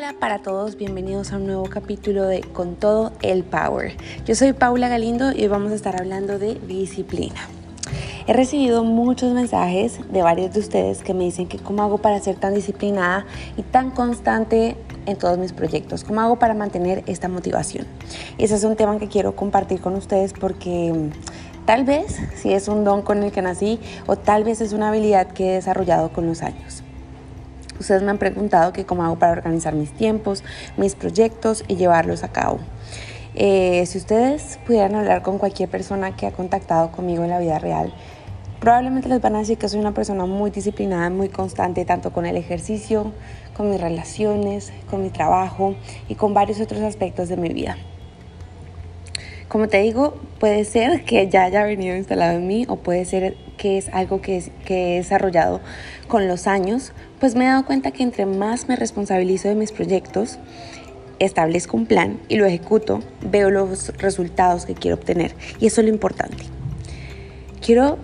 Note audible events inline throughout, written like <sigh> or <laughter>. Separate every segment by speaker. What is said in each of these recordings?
Speaker 1: Hola para todos, bienvenidos a un nuevo capítulo de Con todo el Power. Yo soy Paula Galindo y hoy vamos a estar hablando de disciplina. He recibido muchos mensajes de varios de ustedes que me dicen que cómo hago para ser tan disciplinada y tan constante en todos mis proyectos, cómo hago para mantener esta motivación. Y ese es un tema que quiero compartir con ustedes porque mm, tal vez si es un don con el que nací o tal vez es una habilidad que he desarrollado con los años. Ustedes me han preguntado que cómo hago para organizar mis tiempos, mis proyectos y llevarlos a cabo. Eh, si ustedes pudieran hablar con cualquier persona que ha contactado conmigo en la vida real, probablemente les van a decir que soy una persona muy disciplinada, muy constante, tanto con el ejercicio, con mis relaciones, con mi trabajo y con varios otros aspectos de mi vida. Como te digo, puede ser que ya haya venido instalado en mí o puede ser que es algo que, he desarrollado con los años, pues me he dado cuenta que entre más me responsabilizo de mis proyectos, establezco un plan y lo ejecuto, veo los resultados que quiero obtener. Y eso es lo importante. Quiero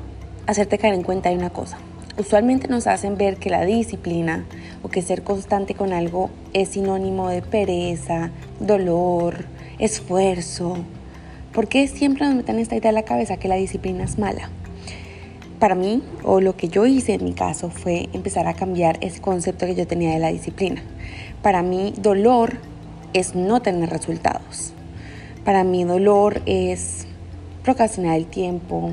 Speaker 1: hacerte caer en cuenta de una cosa. Usualmente nos hacen ver que la disciplina o que ser constante con algo es sinónimo de pereza, dolor, esfuerzo, ¿Por qué siempre nos meten esta idea en la cabeza que la disciplina es mala? Para mí, o lo que yo hice en mi caso, fue empezar a cambiar ese concepto que yo tenía de la disciplina. Para mí, dolor es no tener resultados. Para mí, dolor es procrastinar el tiempo,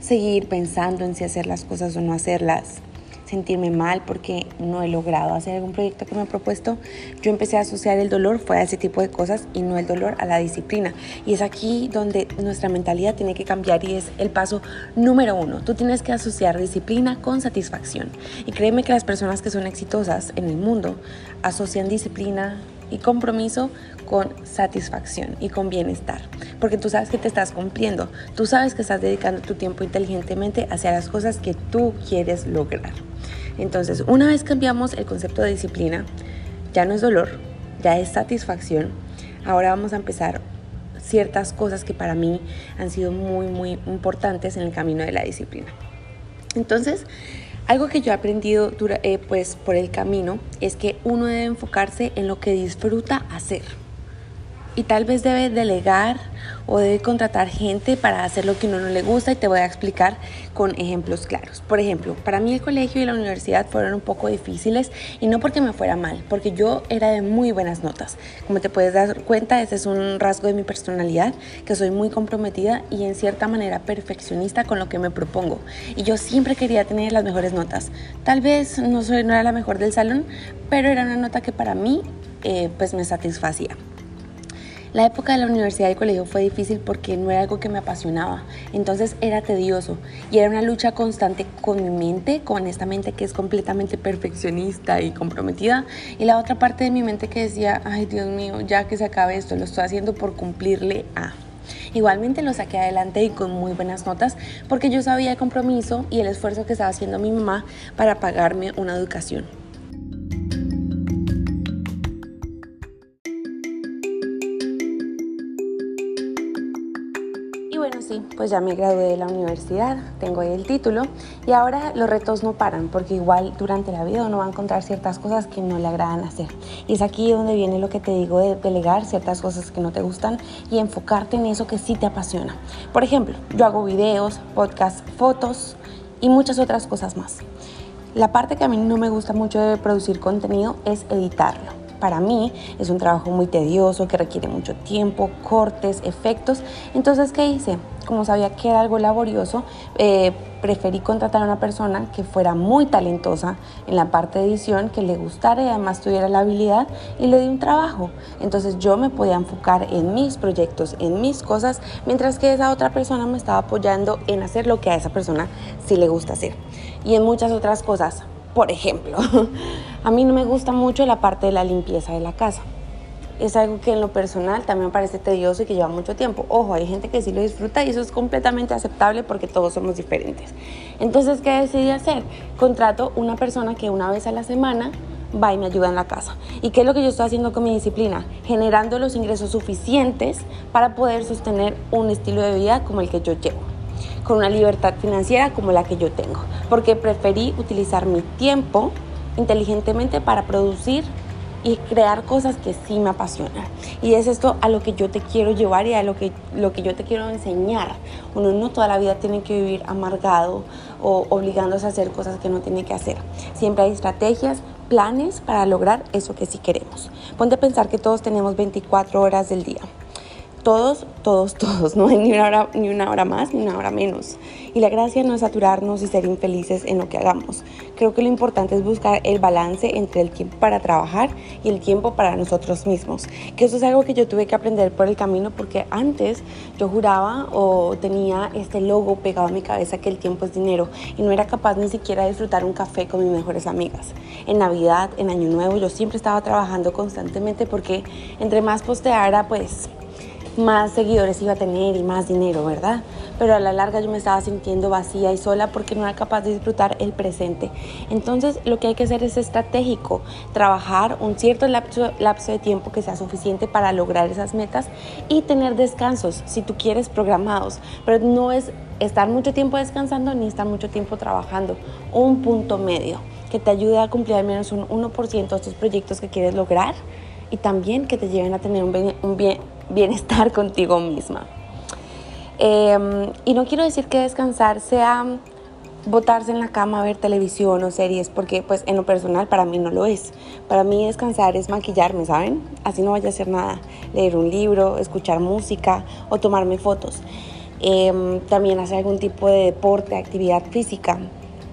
Speaker 1: seguir pensando en si hacer las cosas o no hacerlas, sentirme mal porque no he logrado hacer algún proyecto que me he propuesto, yo empecé a asociar el dolor, fue a ese tipo de cosas y no el dolor a la disciplina. Y es aquí donde nuestra mentalidad tiene que cambiar y es el paso número uno. Tú tienes que asociar disciplina con satisfacción. Y créeme que las personas que son exitosas en el mundo asocian disciplina y compromiso con satisfacción y con bienestar, porque tú sabes que te estás cumpliendo, tú sabes que estás dedicando tu tiempo inteligentemente hacia las cosas que tú quieres lograr. Entonces, una vez cambiamos el concepto de disciplina, ya no es dolor, ya es satisfacción. Ahora vamos a empezar ciertas cosas que para mí han sido muy, muy importantes en el camino de la disciplina. Entonces, algo que yo he aprendido eh, pues, por el camino es que uno debe enfocarse en lo que disfruta hacer y tal vez debe delegar o debe contratar gente para hacer lo que uno no le gusta y te voy a explicar con ejemplos claros. Por ejemplo, para mí el colegio y la universidad fueron un poco difíciles y no porque me fuera mal, porque yo era de muy buenas notas. Como te puedes dar cuenta, ese es un rasgo de mi personalidad, que soy muy comprometida y en cierta manera perfeccionista con lo que me propongo. Y yo siempre quería tener las mejores notas. Tal vez no, soy, no era la mejor del salón, pero era una nota que para mí eh, pues me satisfacía. La época de la universidad y colegio fue difícil porque no era algo que me apasionaba, entonces era tedioso y era una lucha constante con mi mente, con esta mente que es completamente perfeccionista y comprometida, y la otra parte de mi mente que decía, ay Dios mío, ya que se acabe esto, lo estoy haciendo por cumplirle a. Igualmente lo saqué adelante y con muy buenas notas porque yo sabía el compromiso y el esfuerzo que estaba haciendo mi mamá para pagarme una educación. Pues ya me gradué de la universidad, tengo ahí el título y ahora los retos no paran porque igual durante la vida uno va a encontrar ciertas cosas que no le agradan hacer. Y es aquí donde viene lo que te digo de delegar ciertas cosas que no te gustan y enfocarte en eso que sí te apasiona. Por ejemplo, yo hago videos, podcasts, fotos y muchas otras cosas más. La parte que a mí no me gusta mucho de producir contenido es editarlo para mí es un trabajo muy tedioso que requiere mucho tiempo, cortes, efectos. Entonces, ¿qué hice? Como sabía que era algo laborioso, eh, preferí contratar a una persona que fuera muy talentosa en la parte de edición, que le gustara y además tuviera la habilidad y le di un trabajo. Entonces yo me podía enfocar en mis proyectos, en mis cosas, mientras que esa otra persona me estaba apoyando en hacer lo que a esa persona sí le gusta hacer. Y en muchas otras cosas. Por ejemplo, <laughs> a mí no me gusta mucho la parte de la limpieza de la casa. Es algo que en lo personal también parece tedioso y que lleva mucho tiempo. Ojo, hay gente que sí lo disfruta y eso es completamente aceptable porque todos somos diferentes. Entonces, ¿qué decidí hacer? Contrato una persona que una vez a la semana va y me ayuda en la casa. ¿Y qué es lo que yo estoy haciendo con mi disciplina? Generando los ingresos suficientes para poder sostener un estilo de vida como el que yo llevo con una libertad financiera como la que yo tengo, porque preferí utilizar mi tiempo inteligentemente para producir y crear cosas que sí me apasionan. Y es esto a lo que yo te quiero llevar y a lo que, lo que yo te quiero enseñar. Uno no toda la vida tiene que vivir amargado o obligándose a hacer cosas que no tiene que hacer. Siempre hay estrategias, planes para lograr eso que sí queremos. Ponte a pensar que todos tenemos 24 horas del día. Todos, todos, todos. No <laughs> hay ni una, hora, más ni una hora menos. Y la gracia no es saturarnos y ser infelices en lo que hagamos. Creo que lo importante es buscar el balance entre el tiempo para trabajar y el tiempo para nosotros mismos. Que eso es algo que yo tuve que aprender por el camino porque antes yo juraba o tenía este logo pegado a mi cabeza que el tiempo es dinero y no era capaz ni siquiera de disfrutar un café con mis mejores amigas. En Navidad, en Año Nuevo, yo siempre estaba trabajando constantemente porque entre más posteara, pues más seguidores iba a tener y más dinero, ¿verdad? Pero a la larga yo me estaba sintiendo vacía y sola porque no era capaz de disfrutar el presente. Entonces lo que hay que hacer es estratégico, trabajar un cierto lapso, lapso de tiempo que sea suficiente para lograr esas metas y tener descansos, si tú quieres, programados. Pero no es estar mucho tiempo descansando ni estar mucho tiempo trabajando. Un punto medio que te ayude a cumplir al menos un 1% de estos proyectos que quieres lograr y también que te lleven a tener un, un bien, bienestar <laughs> contigo misma. Em, y no quiero decir que descansar sea botarse en la cama ver televisión o series, porque pues en lo personal para mí no lo es. Para mí descansar es maquillarme, ¿saben? Así no vaya a hacer nada. Leer un libro, escuchar música o tomarme fotos. Em, también hacer algún tipo de deporte, actividad física.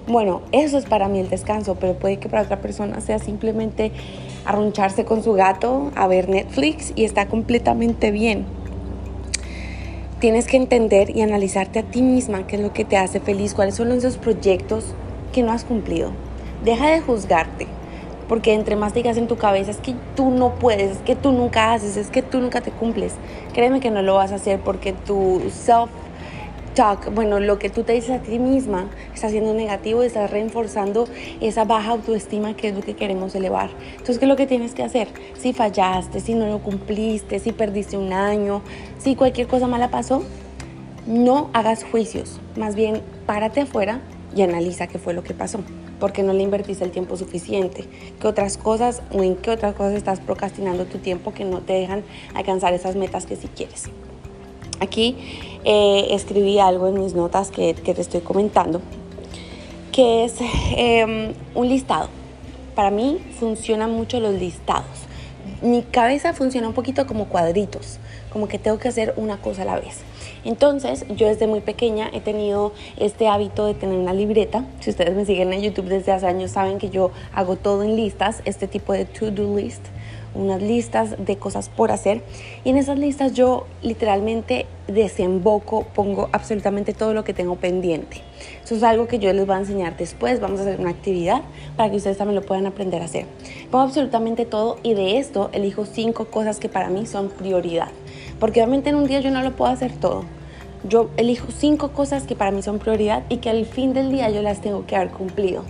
Speaker 1: Bueno, eso es para mí el descanso, pero puede que para otra persona sea simplemente arruncharse con su gato a ver Netflix y está completamente bien. Tienes que entender y analizarte a ti misma qué es lo que te hace feliz, cuáles son esos proyectos que no has cumplido. Deja de juzgarte, porque entre más digas en tu cabeza es que tú no puedes, es que tú nunca haces, es que tú nunca te cumples. Créeme que no lo vas a hacer porque tu self talk, bueno, lo que tú te dices a ti misma está siendo negativo y estás reforzando esa baja autoestima que es lo que queremos elevar. Entonces, ¿qué es lo que tienes que hacer? Si fallaste, si no lo cumpliste, si perdiste un año, si cualquier cosa mala pasó, no hagas juicios. Más bien, párate afuera y analiza qué fue lo que pasó. Porque no le invertiste el tiempo suficiente. ¿Qué otras cosas o en qué otras cosas estás procrastinando tu tiempo que no te dejan alcanzar esas metas que sí quieres? Aquí eh, escribí algo en mis notas que, te estoy comentando, que es em, un listado. Para mí funcionan mucho los listados. Mi cabeza funciona un poquito como cuadritos, como que tengo que hacer una cosa a la vez. Entonces, yo desde muy pequeña he tenido este hábito de tener una libreta. Si ustedes me siguen en YouTube desde hace años, saben que yo hago todo en listas, este tipo de to-do list unas listas de cosas por hacer y en esas listas yo literalmente desemboco, pongo absolutamente todo lo que tengo pendiente. Eso es algo que yo les voy a enseñar después, vamos a hacer una actividad para que ustedes también lo puedan aprender a hacer. Pongo absolutamente todo y de esto elijo cinco cosas que para mí son prioridad, porque obviamente en un día yo no lo puedo hacer todo. Yo elijo cinco cosas que para mí son prioridad y que al fin del día yo las tengo que haber cumplido,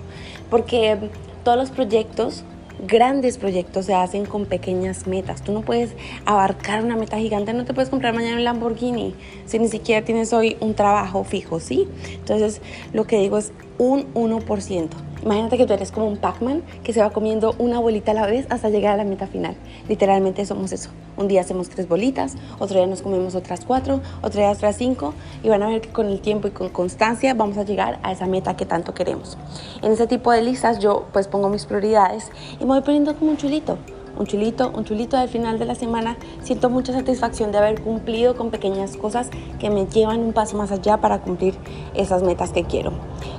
Speaker 1: porque todos los proyectos grandes proyectos se hacen con pequeñas metas. Tú no puedes abarcar una meta gigante, no te puedes comprar mañana un Lamborghini si ni siquiera tienes hoy un trabajo fijo, ¿sí? Entonces, lo que digo es un 1%. Imagínate que tú eres como un Pac-Man que se va comiendo una bolita a la vez hasta llegar a la meta final. Literalmente somos eso. Un día hacemos tres bolitas, otro día nos comemos otras cuatro, otro día otras cinco y van a ver que con el tiempo y con constancia vamos a llegar a esa meta que tanto queremos. En ese tipo de listas yo pues pongo mis prioridades y me voy poniendo como un chulito un chulito, un chulito al final de la semana, siento mucha satisfacción de haber cumplido con pequeñas cosas que me llevan un paso más allá para cumplir esas metas que quiero.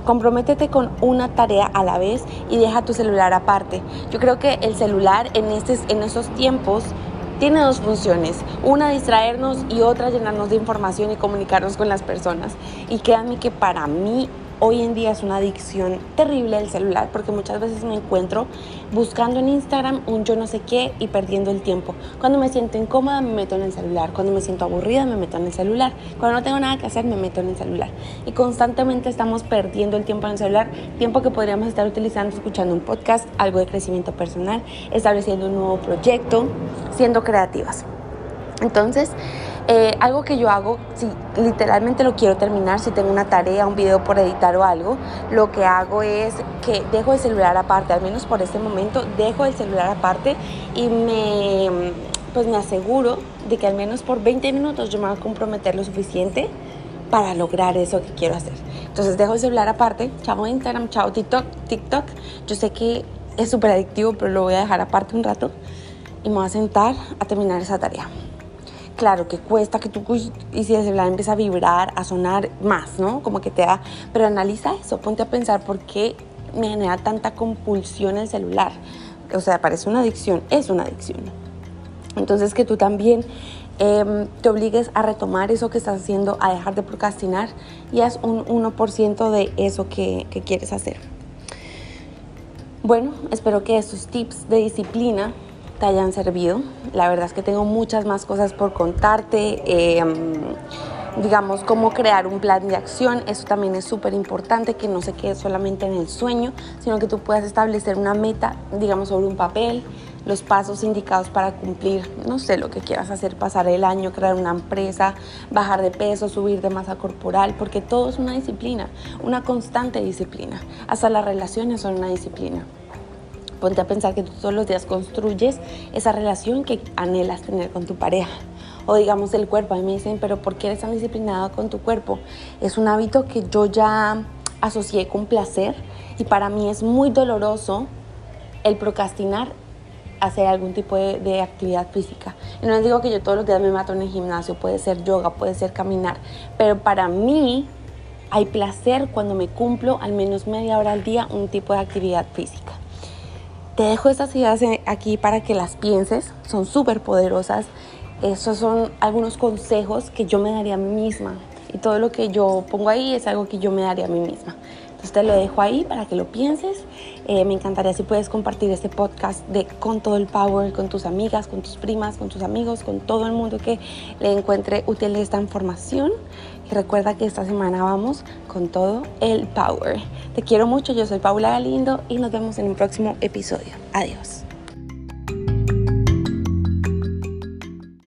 Speaker 1: Comprométete con una tarea a la vez y deja tu celular aparte. Yo creo que el celular en, estos, en esos tiempos tiene dos funciones, una distraernos y otra llenarnos de información y comunicarnos con las personas. Y créanme que para mí hoy en día es una adicción terrible el celular porque muchas veces me encuentro buscando en Instagram un yo no sé qué y perdiendo el tiempo. Cuando me siento incómoda me meto en el celular, cuando me siento aburrida me meto en el celular, cuando no tengo nada que hacer me meto en el celular. Y constantemente estamos perdiendo el tiempo en el celular, tiempo que podríamos estar utilizando escuchando un podcast, algo de crecimiento personal, estableciendo un nuevo proyecto, siendo creativas. Entonces, Eh, algo que yo hago, si literalmente lo quiero terminar, si tengo una tarea, un video por editar o algo, lo que hago es que dejo el celular aparte, al menos por este momento, dejo el celular aparte y me, pues me aseguro de que al menos por 20 minutos yo me voy a comprometer lo suficiente para lograr eso que quiero hacer. Entonces dejo el celular aparte, chao Instagram, chao TikTok, TikTok. Yo sé que es súper adictivo, pero lo voy a dejar aparte un rato y me voy a sentar a terminar esa tarea. Claro que cuesta que tú, y si el celular empieza a vibrar, a sonar más, ¿no? Como que te da, pero analiza eso, ponte a pensar por qué me genera tanta compulsión el celular. O sea, parece una adicción, es una adicción. Entonces que tú también em, te obligues a retomar eso que estás haciendo, a dejar de procrastinar y haz un 1% de eso que, que quieres hacer. Bueno, espero que estos tips de disciplina te hayan servido. La verdad es que tengo muchas más cosas por contarte. Em, digamos, cómo crear un plan de acción. Eso también es súper importante, que no se quede solamente en el sueño, sino que tú puedas establecer una meta, digamos, sobre un papel, los pasos indicados para cumplir, no sé, lo que quieras hacer, pasar el año, crear una empresa, bajar de peso, subir de masa corporal, porque todo es una disciplina, una constante disciplina. Hasta las relaciones son una disciplina. Ponte a pensar que tú todos los días construyes esa relación que anhelas tener con tu pareja. O digamos el cuerpo. A mí me dicen, pero ¿por qué eres tan disciplinado con tu cuerpo? Es un hábito que yo ya asocié con placer y para mí es muy doloroso el procrastinar hacer algún tipo de, actividad física. Y no les digo que yo todos los días me mato en el gimnasio, puede ser yoga, puede ser caminar, pero para mí hay placer cuando me cumplo al menos media hora al día un tipo de actividad física. Te dejo estas ideas aquí para que las pienses, son súper poderosas. Estos son algunos consejos que yo me daría a mí misma y todo lo que yo pongo ahí es algo que yo me daría a mí misma. Entonces te lo dejo ahí para que lo pienses. Eh, me encantaría si puedes compartir este podcast de con todo el power con tus amigas, con tus primas, con tus amigos, con todo el mundo que le encuentre útil esta información. Y recuerda que esta semana vamos con todo el power. Te quiero mucho, yo soy Paula Galindo y nos vemos en un próximo episodio. Adiós.